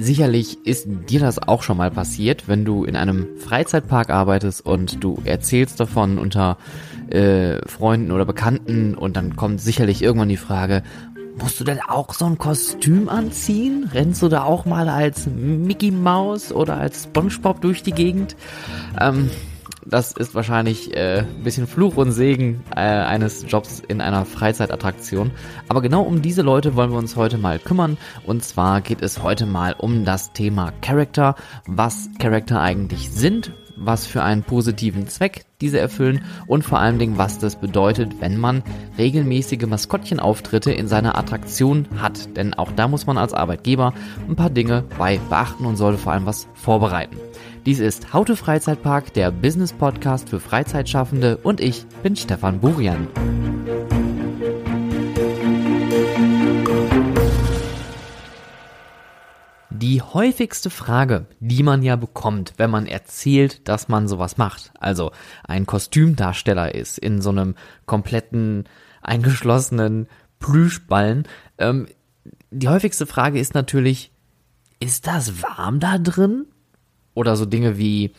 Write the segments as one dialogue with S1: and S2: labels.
S1: Sicherlich ist dir das auch schon mal passiert, wenn du in einem Freizeitpark arbeitest und du erzählst davon unter äh, Freunden oder Bekannten und dann kommt sicherlich irgendwann die Frage, musst du denn auch so ein Kostüm anziehen? Rennst du da auch mal als Mickey Mouse oder als SpongeBob durch die Gegend? Ähm, das ist wahrscheinlich äh, ein bisschen Fluch und Segen äh, eines Jobs in einer Freizeitattraktion. Aber genau um diese Leute wollen wir uns heute mal kümmern. Und zwar geht es heute mal um das Thema Character, was Character eigentlich sind, was für einen positiven Zweck diese erfüllen und vor allen Dingen, was das bedeutet, wenn man regelmäßige Maskottchenauftritte in seiner Attraktion hat. Denn auch da muss man als Arbeitgeber ein paar Dinge bei beachten und sollte vor allem was vorbereiten. Dies ist Haute Freizeitpark, der Business Podcast für Freizeitschaffende und ich bin Stefan Burian. Die häufigste Frage, die man ja bekommt, wenn man erzählt, dass man sowas macht, also ein Kostümdarsteller ist in so einem kompletten eingeschlossenen Plüschballen, ähm, die häufigste Frage ist natürlich, ist das warm da drin? Oder so Dinge wie,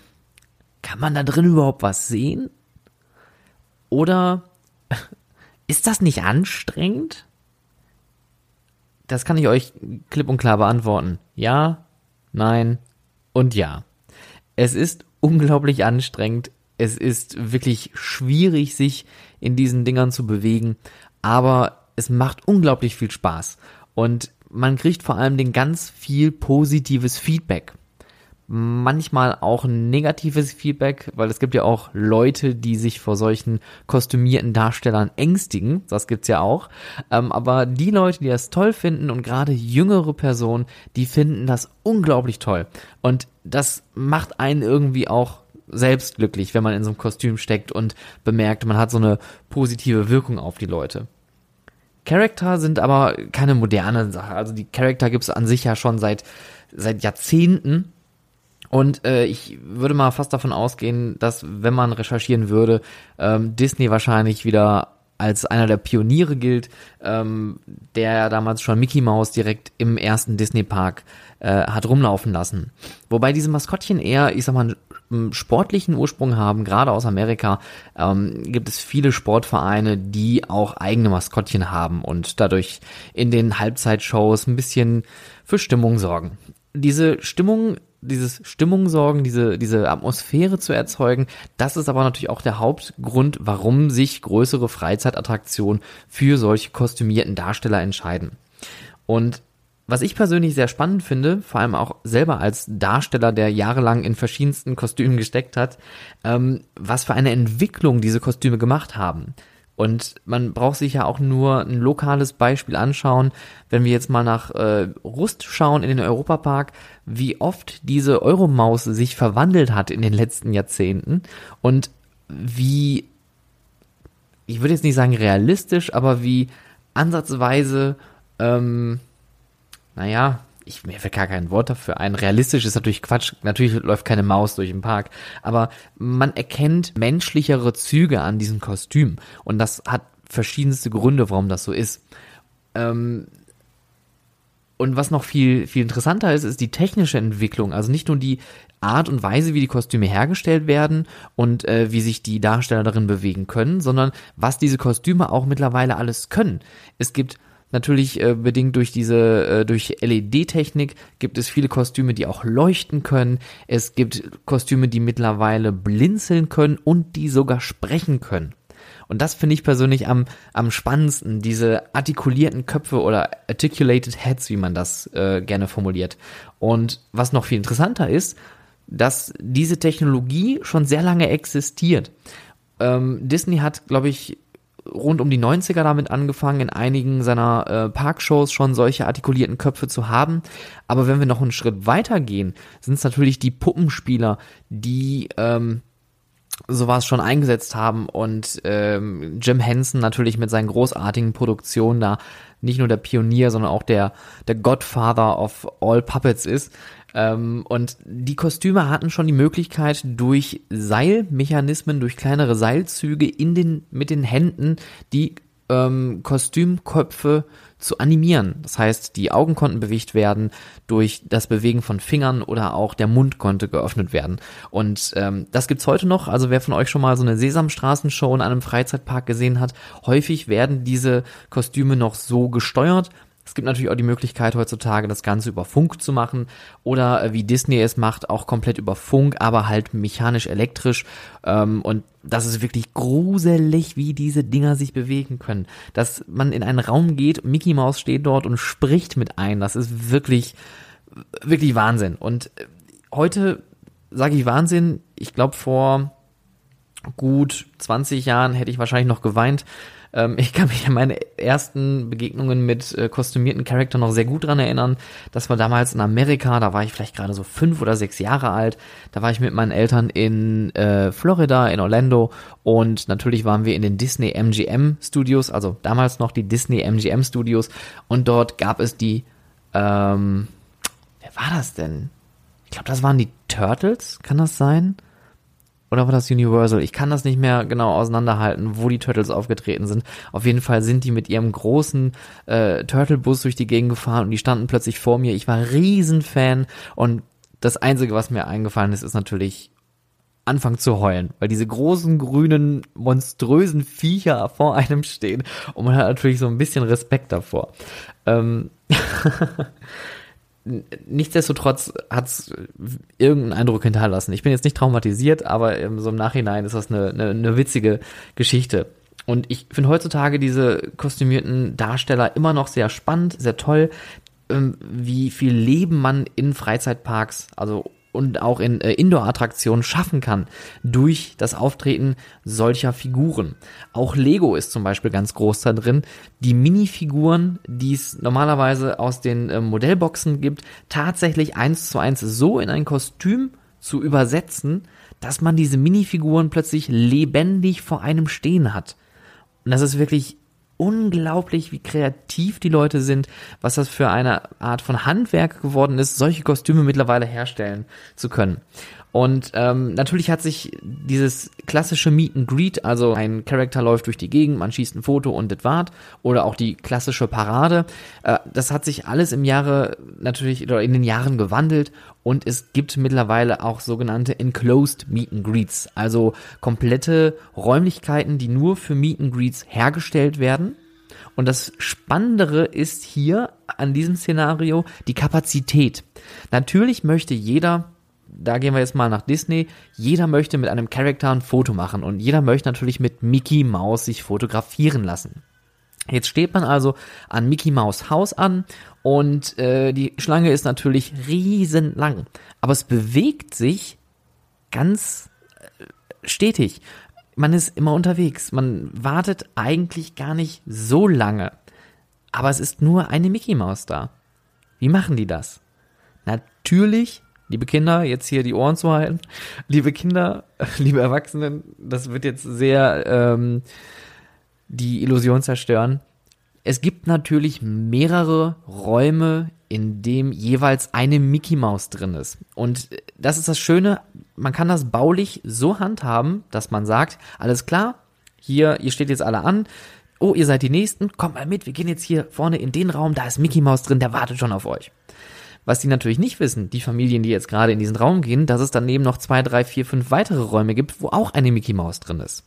S1: kann man da drin überhaupt was sehen? Oder ist das nicht anstrengend? Das kann ich euch klipp und klar beantworten. Ja, nein und ja. Es ist unglaublich anstrengend. Es ist wirklich schwierig, sich in diesen Dingern zu bewegen. Aber es macht unglaublich viel Spaß. Und man kriegt vor allem den ganz viel positives Feedback manchmal auch negatives Feedback, weil es gibt ja auch Leute, die sich vor solchen kostümierten Darstellern ängstigen. Das gibt's ja auch. Ähm, aber die Leute, die das toll finden und gerade jüngere Personen, die finden das unglaublich toll. Und das macht einen irgendwie auch selbst glücklich, wenn man in so einem Kostüm steckt und bemerkt, man hat so eine positive Wirkung auf die Leute. Charakter sind aber keine moderne Sache. Also die Charakter gibt's an sich ja schon seit seit Jahrzehnten und äh, ich würde mal fast davon ausgehen, dass wenn man recherchieren würde, ähm, Disney wahrscheinlich wieder als einer der Pioniere gilt, ähm, der ja damals schon Mickey Mouse direkt im ersten Disney Park äh, hat rumlaufen lassen. Wobei diese Maskottchen eher, ich sag mal, einen sportlichen Ursprung haben, gerade aus Amerika ähm, gibt es viele Sportvereine, die auch eigene Maskottchen haben und dadurch in den Halbzeitshows ein bisschen für Stimmung sorgen. Diese Stimmung dieses Stimmung sorgen, diese, diese Atmosphäre zu erzeugen. Das ist aber natürlich auch der Hauptgrund, warum sich größere Freizeitattraktionen für solche kostümierten Darsteller entscheiden. Und was ich persönlich sehr spannend finde, vor allem auch selber als Darsteller, der jahrelang in verschiedensten Kostümen gesteckt hat, ähm, was für eine Entwicklung diese Kostüme gemacht haben. Und man braucht sich ja auch nur ein lokales Beispiel anschauen. Wenn wir jetzt mal nach äh, Rust schauen in den Europapark, wie oft diese Euromaus sich verwandelt hat in den letzten Jahrzehnten und wie, ich würde jetzt nicht sagen realistisch, aber wie ansatzweise, ähm, naja, ich, mir fällt gar kein Wort dafür ein. Realistisch ist natürlich Quatsch. Natürlich läuft keine Maus durch den Park. Aber man erkennt menschlichere Züge an diesem Kostüm. Und das hat verschiedenste Gründe, warum das so ist. Ähm, und was noch viel, viel interessanter ist, ist die technische Entwicklung. Also nicht nur die Art und Weise, wie die Kostüme hergestellt werden und äh, wie sich die Darsteller darin bewegen können, sondern was diese Kostüme auch mittlerweile alles können. Es gibt Natürlich äh, bedingt durch diese, äh, durch LED-Technik gibt es viele Kostüme, die auch leuchten können. Es gibt Kostüme, die mittlerweile blinzeln können und die sogar sprechen können. Und das finde ich persönlich am, am spannendsten, diese artikulierten Köpfe oder articulated heads, wie man das äh, gerne formuliert. Und was noch viel interessanter ist, dass diese Technologie schon sehr lange existiert. Ähm, Disney hat, glaube ich, rund um die 90er damit angefangen, in einigen seiner äh, Parkshows schon solche artikulierten Köpfe zu haben. Aber wenn wir noch einen Schritt weiter gehen, sind es natürlich die Puppenspieler, die ähm, sowas schon eingesetzt haben und ähm, Jim Henson natürlich mit seinen großartigen Produktionen da nicht nur der Pionier, sondern auch der, der Godfather of all Puppets ist. Ähm, und die Kostüme hatten schon die Möglichkeit, durch Seilmechanismen, durch kleinere Seilzüge in den, mit den Händen die ähm, Kostümköpfe zu animieren. Das heißt, die Augen konnten bewegt werden durch das Bewegen von Fingern oder auch der Mund konnte geöffnet werden. Und ähm, das gibt's heute noch. Also wer von euch schon mal so eine Sesamstraßenshow in einem Freizeitpark gesehen hat, häufig werden diese Kostüme noch so gesteuert. Es gibt natürlich auch die Möglichkeit heutzutage das Ganze über Funk zu machen oder äh, wie Disney es macht, auch komplett über Funk, aber halt mechanisch-elektrisch. Ähm, und das ist wirklich gruselig, wie diese Dinger sich bewegen können. Dass man in einen Raum geht, Mickey Mouse steht dort und spricht mit ein. Das ist wirklich, wirklich Wahnsinn. Und äh, heute sage ich Wahnsinn. Ich glaube, vor gut 20 Jahren hätte ich wahrscheinlich noch geweint, ähm, ich kann mich an meine ersten Begegnungen mit äh, kostümierten Charakteren noch sehr gut dran erinnern. Das war damals in Amerika, da war ich vielleicht gerade so fünf oder sechs Jahre alt. Da war ich mit meinen Eltern in äh, Florida, in Orlando und natürlich waren wir in den Disney MGM Studios, also damals noch die Disney MGM Studios und dort gab es die, ähm, wer war das denn? Ich glaube, das waren die Turtles, kann das sein? Oder war das Universal? Ich kann das nicht mehr genau auseinanderhalten, wo die Turtles aufgetreten sind. Auf jeden Fall sind die mit ihrem großen äh, Turtle-Bus durch die Gegend gefahren und die standen plötzlich vor mir. Ich war Riesenfan und das Einzige, was mir eingefallen ist, ist natürlich anfangen zu heulen, weil diese großen, grünen, monströsen Viecher vor einem stehen und man hat natürlich so ein bisschen Respekt davor. Ähm nichtsdestotrotz hat es irgendeinen Eindruck hinterlassen. Ich bin jetzt nicht traumatisiert, aber so im Nachhinein ist das eine, eine, eine witzige Geschichte. Und ich finde heutzutage diese kostümierten Darsteller immer noch sehr spannend, sehr toll, ähm, wie viel Leben man in Freizeitparks, also und auch in äh, Indoor-Attraktionen schaffen kann durch das Auftreten solcher Figuren. Auch Lego ist zum Beispiel ganz groß da drin, die Minifiguren, die es normalerweise aus den äh, Modellboxen gibt, tatsächlich eins zu eins so in ein Kostüm zu übersetzen, dass man diese Minifiguren plötzlich lebendig vor einem stehen hat. Und das ist wirklich unglaublich, wie kreativ die Leute sind, was das für eine Art von Handwerk geworden ist, solche Kostüme mittlerweile herstellen zu können. Und ähm, natürlich hat sich dieses klassische Meet and Greet, also ein Charakter läuft durch die Gegend, man schießt ein Foto und das wart, oder auch die klassische Parade, äh, das hat sich alles im Jahre natürlich oder in den Jahren gewandelt und es gibt mittlerweile auch sogenannte Enclosed Meet and Greets, also komplette Räumlichkeiten, die nur für Meet and Greets hergestellt werden. Und das Spannendere ist hier an diesem Szenario die Kapazität. Natürlich möchte jeder da gehen wir jetzt mal nach Disney. Jeder möchte mit einem Charakter ein Foto machen und jeder möchte natürlich mit Mickey Mouse sich fotografieren lassen. Jetzt steht man also an Mickey Mouse Haus an und äh, die Schlange ist natürlich riesenlang, aber es bewegt sich ganz äh, stetig. Man ist immer unterwegs, man wartet eigentlich gar nicht so lange, aber es ist nur eine Mickey Mouse da. Wie machen die das? Natürlich liebe Kinder, jetzt hier die Ohren zu halten. Liebe Kinder, liebe Erwachsenen, das wird jetzt sehr ähm, die Illusion zerstören. Es gibt natürlich mehrere Räume, in dem jeweils eine Mickey Maus drin ist. Und das ist das Schöne, man kann das baulich so handhaben, dass man sagt, alles klar, hier, ihr steht jetzt alle an, oh, ihr seid die Nächsten, kommt mal mit, wir gehen jetzt hier vorne in den Raum, da ist Mickey Maus drin, der wartet schon auf euch. Was die natürlich nicht wissen, die Familien, die jetzt gerade in diesen Raum gehen, dass es daneben noch zwei, drei, vier, fünf weitere Räume gibt, wo auch eine Mickey Maus drin ist.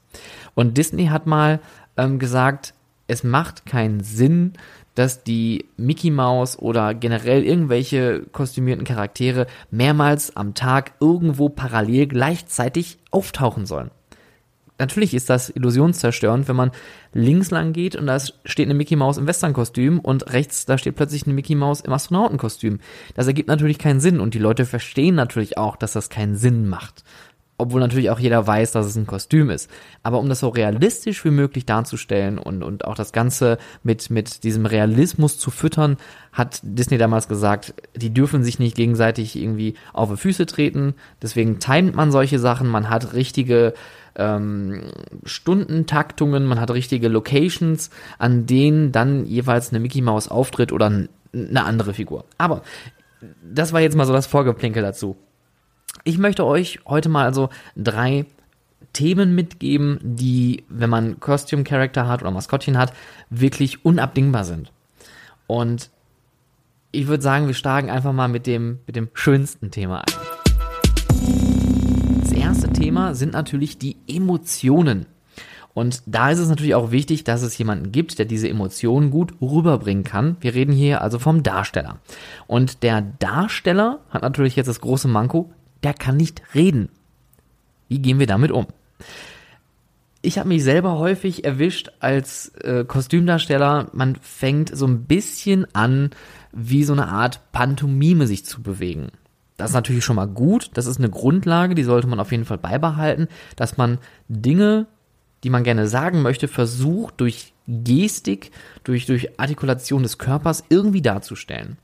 S1: Und Disney hat mal ähm, gesagt, es macht keinen Sinn, dass die Mickey Maus oder generell irgendwelche kostümierten Charaktere mehrmals am Tag irgendwo parallel gleichzeitig auftauchen sollen natürlich ist das illusionszerstörend, wenn man links lang geht und da steht eine Mickey Maus im Westernkostüm und rechts da steht plötzlich eine Mickey Maus im Astronautenkostüm. Das ergibt natürlich keinen Sinn und die Leute verstehen natürlich auch, dass das keinen Sinn macht. Obwohl natürlich auch jeder weiß, dass es ein Kostüm ist. Aber um das so realistisch wie möglich darzustellen und, und auch das Ganze mit, mit diesem Realismus zu füttern, hat Disney damals gesagt, die dürfen sich nicht gegenseitig irgendwie auf die Füße treten. Deswegen timet man solche Sachen. Man hat richtige ähm, Stundentaktungen, man hat richtige Locations, an denen dann jeweils eine Mickey Mouse auftritt oder eine andere Figur. Aber das war jetzt mal so das Vorgeplinkel dazu. Ich möchte euch heute mal also drei Themen mitgeben, die, wenn man Costume Character hat oder Maskottchen hat, wirklich unabdingbar sind. Und ich würde sagen, wir starten einfach mal mit dem, mit dem schönsten Thema ein. Das erste Thema sind natürlich die Emotionen. Und da ist es natürlich auch wichtig, dass es jemanden gibt, der diese Emotionen gut rüberbringen kann. Wir reden hier also vom Darsteller. Und der Darsteller hat natürlich jetzt das große Manko, der kann nicht reden. Wie gehen wir damit um? Ich habe mich selber häufig erwischt als äh, Kostümdarsteller. Man fängt so ein bisschen an, wie so eine Art Pantomime sich zu bewegen. Das ist natürlich schon mal gut. Das ist eine Grundlage, die sollte man auf jeden Fall beibehalten, dass man Dinge, die man gerne sagen möchte, versucht durch Gestik, durch, durch Artikulation des Körpers irgendwie darzustellen.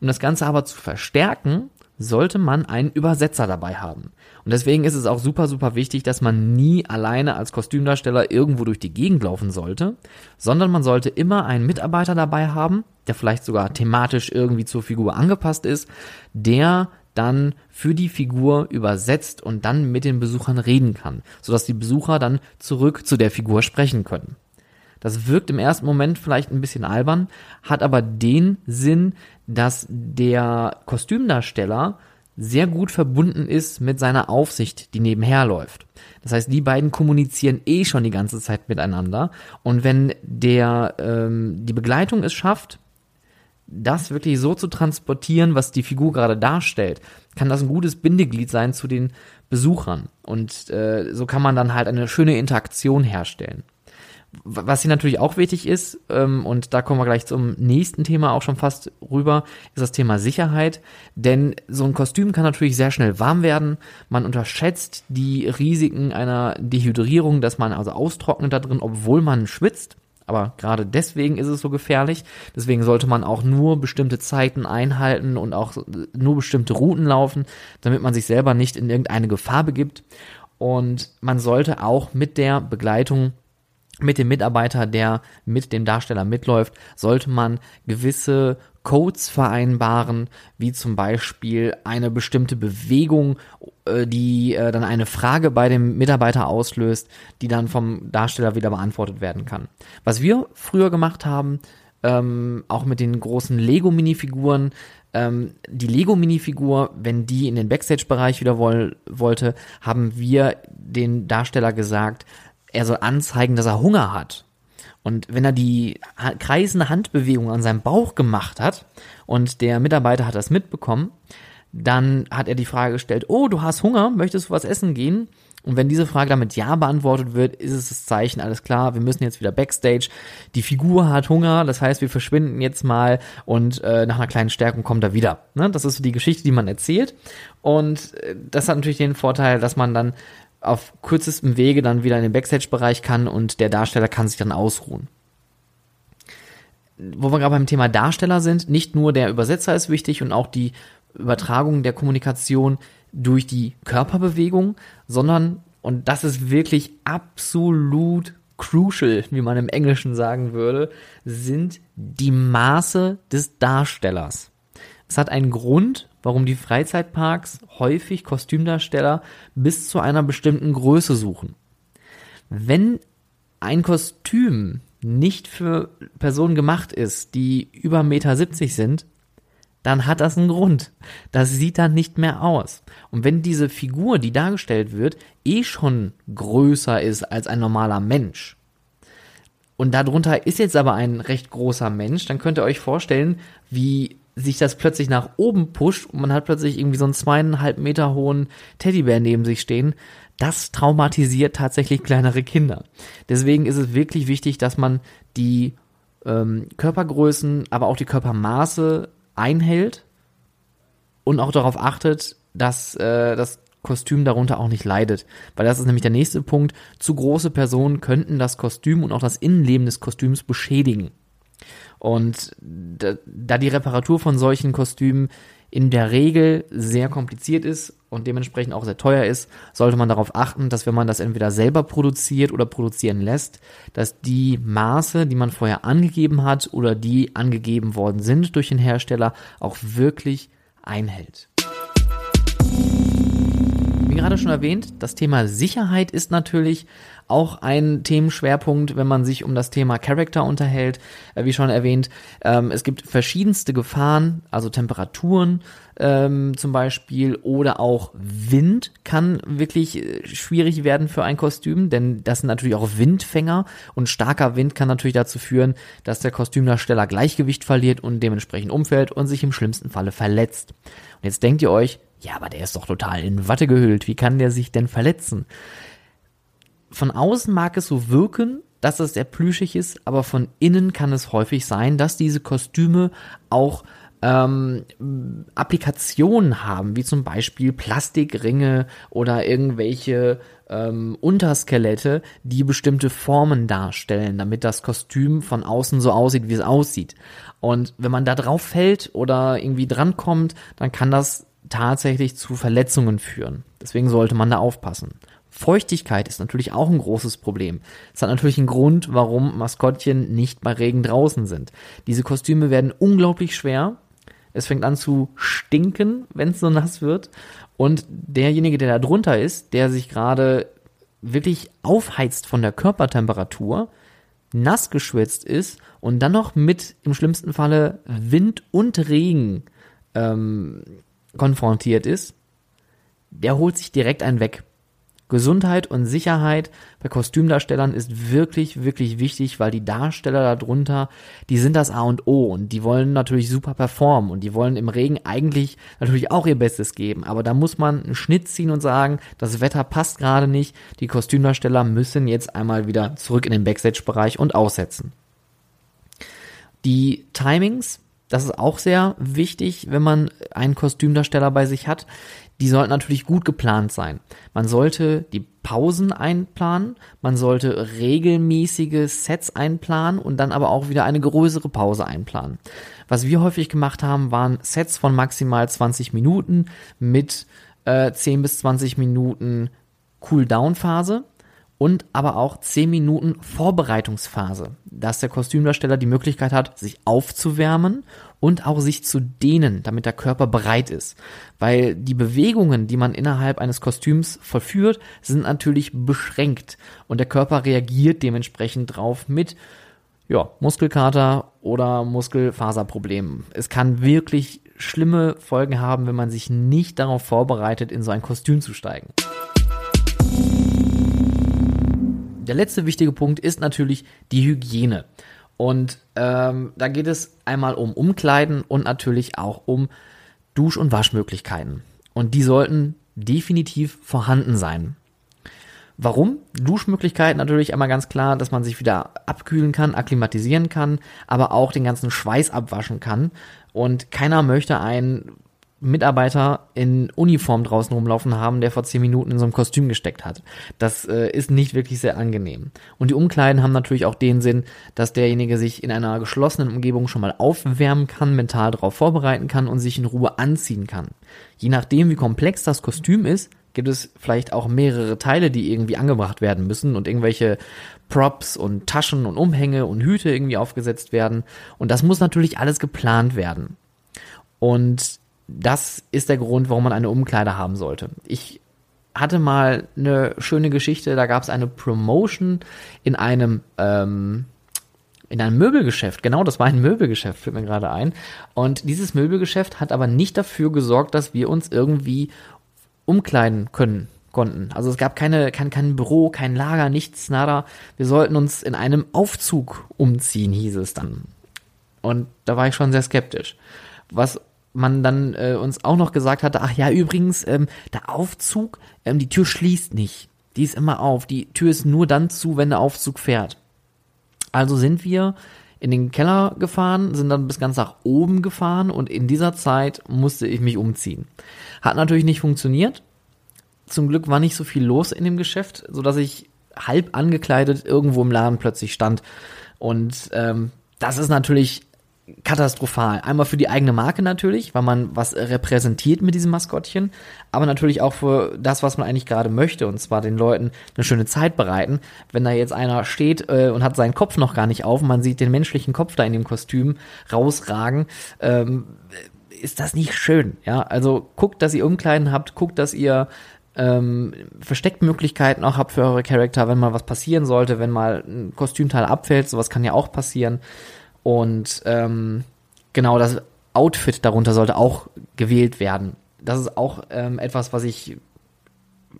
S1: Um das Ganze aber zu verstärken, sollte man einen Übersetzer dabei haben. Und deswegen ist es auch super, super wichtig, dass man nie alleine als Kostümdarsteller irgendwo durch die Gegend laufen sollte, sondern man sollte immer einen Mitarbeiter dabei haben, der vielleicht sogar thematisch irgendwie zur Figur angepasst ist, der dann für die Figur übersetzt und dann mit den Besuchern reden kann, sodass die Besucher dann zurück zu der Figur sprechen können. Das wirkt im ersten Moment vielleicht ein bisschen albern, hat aber den Sinn, dass der Kostümdarsteller sehr gut verbunden ist mit seiner Aufsicht, die nebenher läuft. Das heißt, die beiden kommunizieren eh schon die ganze Zeit miteinander. Und wenn der ähm, die Begleitung es schafft, das wirklich so zu transportieren, was die Figur gerade darstellt, kann das ein gutes Bindeglied sein zu den Besuchern. Und äh, so kann man dann halt eine schöne Interaktion herstellen. Was hier natürlich auch wichtig ist, ähm, und da kommen wir gleich zum nächsten Thema auch schon fast rüber, ist das Thema Sicherheit. Denn so ein Kostüm kann natürlich sehr schnell warm werden. Man unterschätzt die Risiken einer Dehydrierung, dass man also austrocknet da drin, obwohl man schwitzt. Aber gerade deswegen ist es so gefährlich. Deswegen sollte man auch nur bestimmte Zeiten einhalten und auch nur bestimmte Routen laufen, damit man sich selber nicht in irgendeine Gefahr begibt. Und man sollte auch mit der Begleitung mit dem Mitarbeiter, der mit dem Darsteller mitläuft, sollte man gewisse Codes vereinbaren, wie zum Beispiel eine bestimmte Bewegung, äh, die äh, dann eine Frage bei dem Mitarbeiter auslöst, die dann vom Darsteller wieder beantwortet werden kann. Was wir früher gemacht haben, ähm, auch mit den großen Lego-Minifiguren, ähm, die Lego-Minifigur, wenn die in den Backstage-Bereich wieder woll wollte, haben wir den Darsteller gesagt, er soll anzeigen, dass er Hunger hat. Und wenn er die kreisende Handbewegung an seinem Bauch gemacht hat und der Mitarbeiter hat das mitbekommen, dann hat er die Frage gestellt, oh, du hast Hunger, möchtest du was essen gehen? Und wenn diese Frage damit Ja beantwortet wird, ist es das Zeichen, alles klar, wir müssen jetzt wieder Backstage. Die Figur hat Hunger, das heißt, wir verschwinden jetzt mal und äh, nach einer kleinen Stärkung kommt er wieder. Ne? Das ist die Geschichte, die man erzählt. Und äh, das hat natürlich den Vorteil, dass man dann auf kürzestem Wege dann wieder in den Backstage-Bereich kann und der Darsteller kann sich dann ausruhen. Wo wir gerade beim Thema Darsteller sind, nicht nur der Übersetzer ist wichtig und auch die Übertragung der Kommunikation durch die Körperbewegung, sondern, und das ist wirklich absolut crucial, wie man im Englischen sagen würde, sind die Maße des Darstellers. Es hat einen Grund, warum die Freizeitparks häufig Kostümdarsteller bis zu einer bestimmten Größe suchen. Wenn ein Kostüm nicht für Personen gemacht ist, die über 1,70 Meter sind, dann hat das einen Grund. Das sieht dann nicht mehr aus. Und wenn diese Figur, die dargestellt wird, eh schon größer ist als ein normaler Mensch, und darunter ist jetzt aber ein recht großer Mensch, dann könnt ihr euch vorstellen, wie sich das plötzlich nach oben pusht und man hat plötzlich irgendwie so einen zweieinhalb Meter hohen Teddybär neben sich stehen, das traumatisiert tatsächlich kleinere Kinder. Deswegen ist es wirklich wichtig, dass man die ähm, Körpergrößen, aber auch die Körpermaße einhält und auch darauf achtet, dass äh, das Kostüm darunter auch nicht leidet. Weil das ist nämlich der nächste Punkt. Zu große Personen könnten das Kostüm und auch das Innenleben des Kostüms beschädigen. Und da, da die Reparatur von solchen Kostümen in der Regel sehr kompliziert ist und dementsprechend auch sehr teuer ist, sollte man darauf achten, dass wenn man das entweder selber produziert oder produzieren lässt, dass die Maße, die man vorher angegeben hat oder die angegeben worden sind durch den Hersteller, auch wirklich einhält gerade schon erwähnt, das Thema Sicherheit ist natürlich auch ein Themenschwerpunkt, wenn man sich um das Thema Character unterhält. Äh, wie schon erwähnt, ähm, es gibt verschiedenste Gefahren, also Temperaturen ähm, zum Beispiel oder auch Wind kann wirklich äh, schwierig werden für ein Kostüm, denn das sind natürlich auch Windfänger und starker Wind kann natürlich dazu führen, dass der Kostümdarsteller Gleichgewicht verliert und dementsprechend umfällt und sich im schlimmsten Falle verletzt. Und jetzt denkt ihr euch, ja, aber der ist doch total in Watte gehüllt. Wie kann der sich denn verletzen? von außen mag es so wirken, dass es sehr plüschig ist, aber von innen kann es häufig sein, dass diese Kostüme auch ähm, Applikationen haben, wie zum Beispiel Plastikringe oder irgendwelche ähm, Unterskelette, die bestimmte Formen darstellen, damit das Kostüm von außen so aussieht, wie es aussieht. Und wenn man da drauf fällt oder irgendwie drankommt, dann kann das tatsächlich zu Verletzungen führen. Deswegen sollte man da aufpassen. Feuchtigkeit ist natürlich auch ein großes Problem. Es hat natürlich einen Grund, warum Maskottchen nicht bei Regen draußen sind. Diese Kostüme werden unglaublich schwer. Es fängt an zu stinken, wenn es so nass wird. Und derjenige, der da drunter ist, der sich gerade wirklich aufheizt von der Körpertemperatur, nass geschwitzt ist und dann noch mit im schlimmsten Falle Wind und Regen ähm, konfrontiert ist, der holt sich direkt einen weg. Gesundheit und Sicherheit bei Kostümdarstellern ist wirklich, wirklich wichtig, weil die Darsteller darunter, die sind das A und O und die wollen natürlich super performen und die wollen im Regen eigentlich natürlich auch ihr Bestes geben. Aber da muss man einen Schnitt ziehen und sagen, das Wetter passt gerade nicht. Die Kostümdarsteller müssen jetzt einmal wieder zurück in den Backstage-Bereich und aussetzen. Die Timings, das ist auch sehr wichtig, wenn man einen Kostümdarsteller bei sich hat die sollten natürlich gut geplant sein. Man sollte die Pausen einplanen, man sollte regelmäßige Sets einplanen und dann aber auch wieder eine größere Pause einplanen. Was wir häufig gemacht haben, waren Sets von maximal 20 Minuten mit äh, 10 bis 20 Minuten Cool-Down-Phase und aber auch 10 Minuten Vorbereitungsphase, dass der Kostümdarsteller die Möglichkeit hat, sich aufzuwärmen und auch sich zu dehnen, damit der Körper bereit ist. Weil die Bewegungen, die man innerhalb eines Kostüms vollführt, sind natürlich beschränkt und der Körper reagiert dementsprechend drauf mit ja, Muskelkater oder Muskelfaserproblemen. Es kann wirklich schlimme Folgen haben, wenn man sich nicht darauf vorbereitet, in so ein Kostüm zu steigen. Der letzte wichtige Punkt ist natürlich die Hygiene. Und ähm, da geht es einmal um Umkleiden und natürlich auch um Dusch- und Waschmöglichkeiten. Und die sollten definitiv vorhanden sein. Warum? Duschmöglichkeiten natürlich einmal ganz klar, dass man sich wieder abkühlen kann, akklimatisieren kann, aber auch den ganzen Schweiß abwaschen kann. Und keiner möchte einen Mitarbeiter in Uniform draußen rumlaufen haben, der vor zehn Minuten in so einem Kostüm gesteckt hat. Das äh, ist nicht wirklich sehr angenehm. Und die Umkleiden haben natürlich auch den Sinn, dass derjenige sich in einer geschlossenen Umgebung schon mal aufwärmen kann, mental darauf vorbereiten kann und sich in Ruhe anziehen kann. Je nachdem, wie komplex das Kostüm ist, gibt es vielleicht auch mehrere Teile, die irgendwie angebracht werden müssen und irgendwelche Props und Taschen und Umhänge und Hüte irgendwie aufgesetzt werden. Und das muss natürlich alles geplant werden. Und das ist der Grund, warum man eine Umkleide haben sollte. Ich hatte mal eine schöne Geschichte, da gab es eine Promotion in einem ähm, in einem Möbelgeschäft. Genau, das war ein Möbelgeschäft, fällt mir gerade ein. Und dieses Möbelgeschäft hat aber nicht dafür gesorgt, dass wir uns irgendwie umkleiden können konnten. Also es gab keine, kein, kein Büro, kein Lager, nichts, nada. Wir sollten uns in einem Aufzug umziehen, hieß es dann. Und da war ich schon sehr skeptisch. Was man dann äh, uns auch noch gesagt hatte, ach ja, übrigens, ähm, der Aufzug, ähm, die Tür schließt nicht. Die ist immer auf. Die Tür ist nur dann zu, wenn der Aufzug fährt. Also sind wir in den Keller gefahren, sind dann bis ganz nach oben gefahren und in dieser Zeit musste ich mich umziehen. Hat natürlich nicht funktioniert. Zum Glück war nicht so viel los in dem Geschäft, so dass ich halb angekleidet irgendwo im Laden plötzlich stand. Und ähm, das ist natürlich katastrophal. Einmal für die eigene Marke natürlich, weil man was repräsentiert mit diesem Maskottchen, aber natürlich auch für das, was man eigentlich gerade möchte, und zwar den Leuten eine schöne Zeit bereiten. Wenn da jetzt einer steht äh, und hat seinen Kopf noch gar nicht auf, man sieht den menschlichen Kopf da in dem Kostüm rausragen, ähm, ist das nicht schön. Ja, also guckt, dass ihr Umkleiden habt, guckt, dass ihr ähm, Versteckmöglichkeiten auch habt für eure Charakter, wenn mal was passieren sollte, wenn mal ein Kostümteil abfällt, sowas kann ja auch passieren. Und ähm, genau, das Outfit darunter sollte auch gewählt werden. Das ist auch ähm, etwas, was ich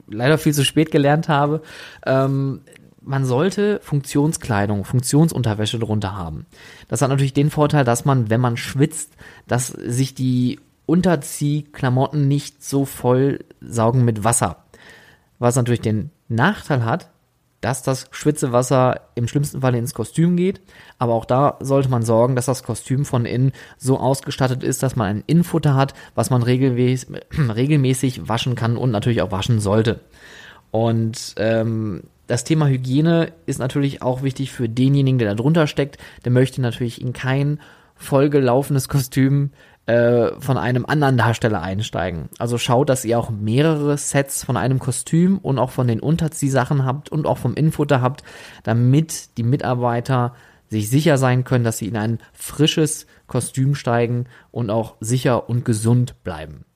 S1: leider viel zu spät gelernt habe. Ähm, man sollte Funktionskleidung, Funktionsunterwäsche drunter haben. Das hat natürlich den Vorteil, dass man, wenn man schwitzt, dass sich die Unterziehklamotten nicht so voll saugen mit Wasser. Was natürlich den Nachteil hat, dass das Schwitzewasser im schlimmsten Fall ins Kostüm geht. Aber auch da sollte man sorgen, dass das Kostüm von innen so ausgestattet ist, dass man ein Innenfutter hat, was man regelmäßig, regelmäßig waschen kann und natürlich auch waschen sollte. Und ähm, das Thema Hygiene ist natürlich auch wichtig für denjenigen, der da drunter steckt. Der möchte natürlich in kein vollgelaufenes Kostüm äh, von einem anderen Darsteller einsteigen. Also schaut, dass ihr auch mehrere Sets von einem Kostüm und auch von den Unterziehsachen habt und auch vom Infutter habt, damit die Mitarbeiter sich sicher sein können, dass sie in ein frisches Kostüm steigen und auch sicher und gesund bleiben.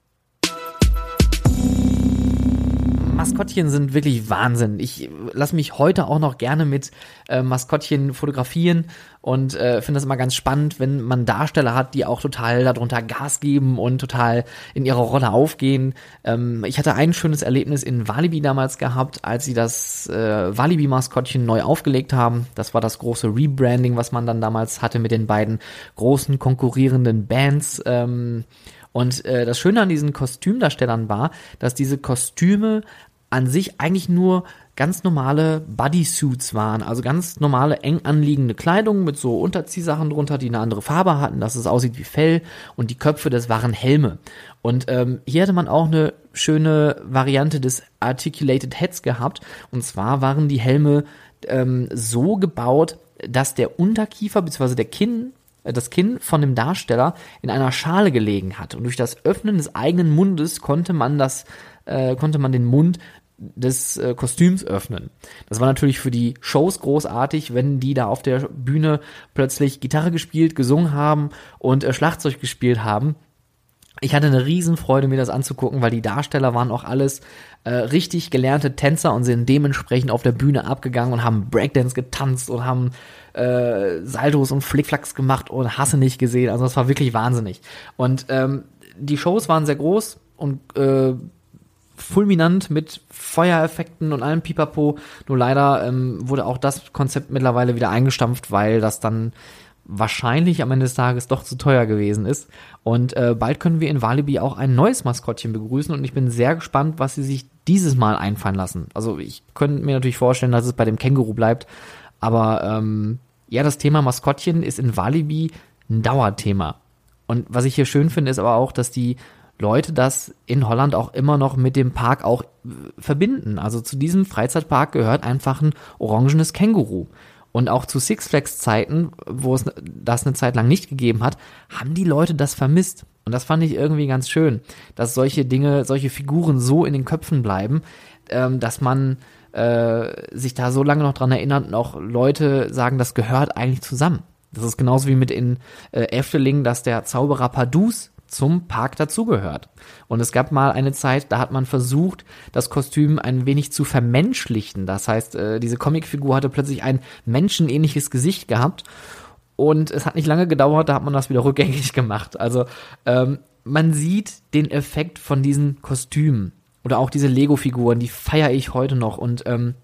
S1: Maskottchen sind wirklich Wahnsinn. Ich lasse mich heute auch noch gerne mit äh, Maskottchen fotografieren und äh, finde das immer ganz spannend, wenn man Darsteller hat, die auch total darunter Gas geben und total in ihrer Rolle aufgehen. Ähm, ich hatte ein schönes Erlebnis in Walibi damals gehabt, als sie das äh, Walibi-Maskottchen neu aufgelegt haben. Das war das große Rebranding, was man dann damals hatte mit den beiden großen konkurrierenden Bands. Ähm, und äh, das Schöne an diesen Kostümdarstellern war, dass diese Kostüme an sich eigentlich nur ganz normale Bodysuits waren, also ganz normale eng anliegende Kleidung mit so Unterziehsachen drunter, die eine andere Farbe hatten, dass es aussieht wie Fell und die Köpfe, das waren Helme. Und ähm, hier hatte man auch eine schöne Variante des Articulated Heads gehabt und zwar waren die Helme ähm, so gebaut, dass der Unterkiefer bzw. der Kinn äh, das Kinn von dem Darsteller in einer Schale gelegen hat und durch das Öffnen des eigenen Mundes konnte man das äh, konnte man den Mund des äh, Kostüms öffnen. Das war natürlich für die Shows großartig, wenn die da auf der Bühne plötzlich Gitarre gespielt, gesungen haben und äh, Schlagzeug gespielt haben. Ich hatte eine Riesenfreude, mir das anzugucken, weil die Darsteller waren auch alles äh, richtig gelernte Tänzer und sind dementsprechend auf der Bühne abgegangen und haben Breakdance getanzt und haben äh, Saltos und Flickflacks gemacht und hasse nicht gesehen. Also das war wirklich wahnsinnig. Und ähm, die Shows waren sehr groß und äh, fulminant mit Feuereffekten und allem Pipapo. Nur leider ähm, wurde auch das Konzept mittlerweile wieder eingestampft, weil das dann wahrscheinlich am Ende des Tages doch zu teuer gewesen ist. Und äh, bald können wir in Walibi auch ein neues Maskottchen begrüßen und ich bin sehr gespannt, was sie sich dieses Mal einfallen lassen. Also ich könnte mir natürlich vorstellen, dass es bei dem Känguru bleibt, aber ähm, ja, das Thema Maskottchen ist in Walibi ein Dauerthema. Und was ich hier schön finde, ist aber auch, dass die Leute das in Holland auch immer noch mit dem Park auch äh, verbinden. Also zu diesem Freizeitpark gehört einfach ein orangenes Känguru. Und auch zu Six Flags Zeiten, wo es das eine Zeit lang nicht gegeben hat, haben die Leute das vermisst. Und das fand ich irgendwie ganz schön, dass solche Dinge, solche Figuren so in den Köpfen bleiben, ähm, dass man äh, sich da so lange noch dran erinnert und auch Leute sagen, das gehört eigentlich zusammen. Das ist genauso wie mit in äh, Efteling, dass der Zauberer Padus zum Park dazugehört. Und es gab mal eine Zeit, da hat man versucht, das Kostüm ein wenig zu vermenschlichen. Das heißt, äh, diese Comicfigur hatte plötzlich ein menschenähnliches Gesicht gehabt. Und es hat nicht lange gedauert, da hat man das wieder rückgängig gemacht. Also ähm, man sieht den Effekt von diesen Kostümen. Oder auch diese Lego-Figuren, die feiere ich heute noch. Und ähm,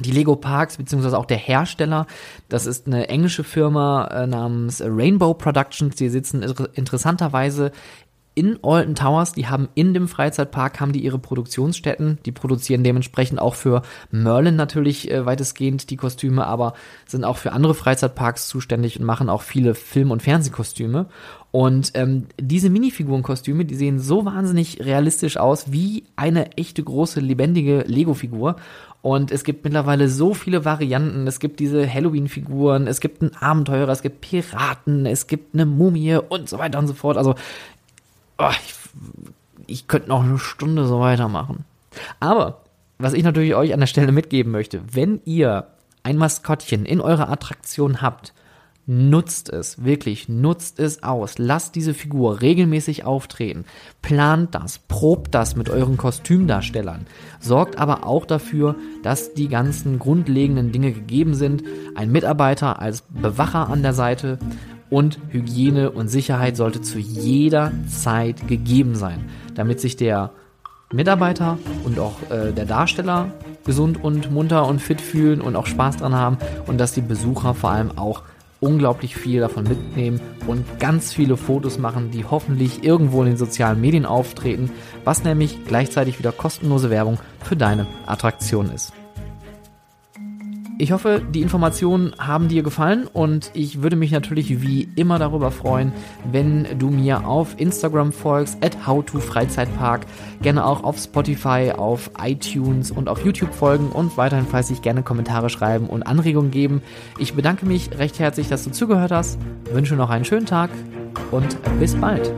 S1: die Lego Parks, beziehungsweise auch der Hersteller, das ist eine englische Firma äh, namens Rainbow Productions, die sitzen interessanterweise in Alton Towers, die haben in dem Freizeitpark, haben die ihre Produktionsstätten, die produzieren dementsprechend auch für Merlin natürlich äh, weitestgehend die Kostüme, aber sind auch für andere Freizeitparks zuständig und machen auch viele Film- und Fernsehkostüme. Und ähm, diese Minifigurenkostüme, die sehen so wahnsinnig realistisch aus wie eine echte große lebendige Lego-Figur. Und es gibt mittlerweile so viele Varianten. Es gibt diese Halloween-Figuren, es gibt einen Abenteurer, es gibt Piraten, es gibt eine Mumie und so weiter und so fort. Also, oh, ich, ich könnte noch eine Stunde so weitermachen. Aber, was ich natürlich euch an der Stelle mitgeben möchte, wenn ihr ein Maskottchen in eurer Attraktion habt, Nutzt es, wirklich, nutzt es aus. Lasst diese Figur regelmäßig auftreten. Plant das, probt das mit euren Kostümdarstellern. Sorgt aber auch dafür, dass die ganzen grundlegenden Dinge gegeben sind. Ein Mitarbeiter als Bewacher an der Seite und Hygiene und Sicherheit sollte zu jeder Zeit gegeben sein, damit sich der Mitarbeiter und auch äh, der Darsteller gesund und munter und fit fühlen und auch Spaß dran haben und dass die Besucher vor allem auch unglaublich viel davon mitnehmen und ganz viele Fotos machen, die hoffentlich irgendwo in den sozialen Medien auftreten, was nämlich gleichzeitig wieder kostenlose Werbung für deine Attraktion ist. Ich hoffe, die Informationen haben dir gefallen und ich würde mich natürlich wie immer darüber freuen, wenn du mir auf Instagram folgst, at howtofreizeitpark, gerne auch auf Spotify, auf iTunes und auf YouTube folgen und weiterhin fleißig gerne Kommentare schreiben und Anregungen geben. Ich bedanke mich recht herzlich, dass du zugehört hast, wünsche noch einen schönen Tag und bis bald.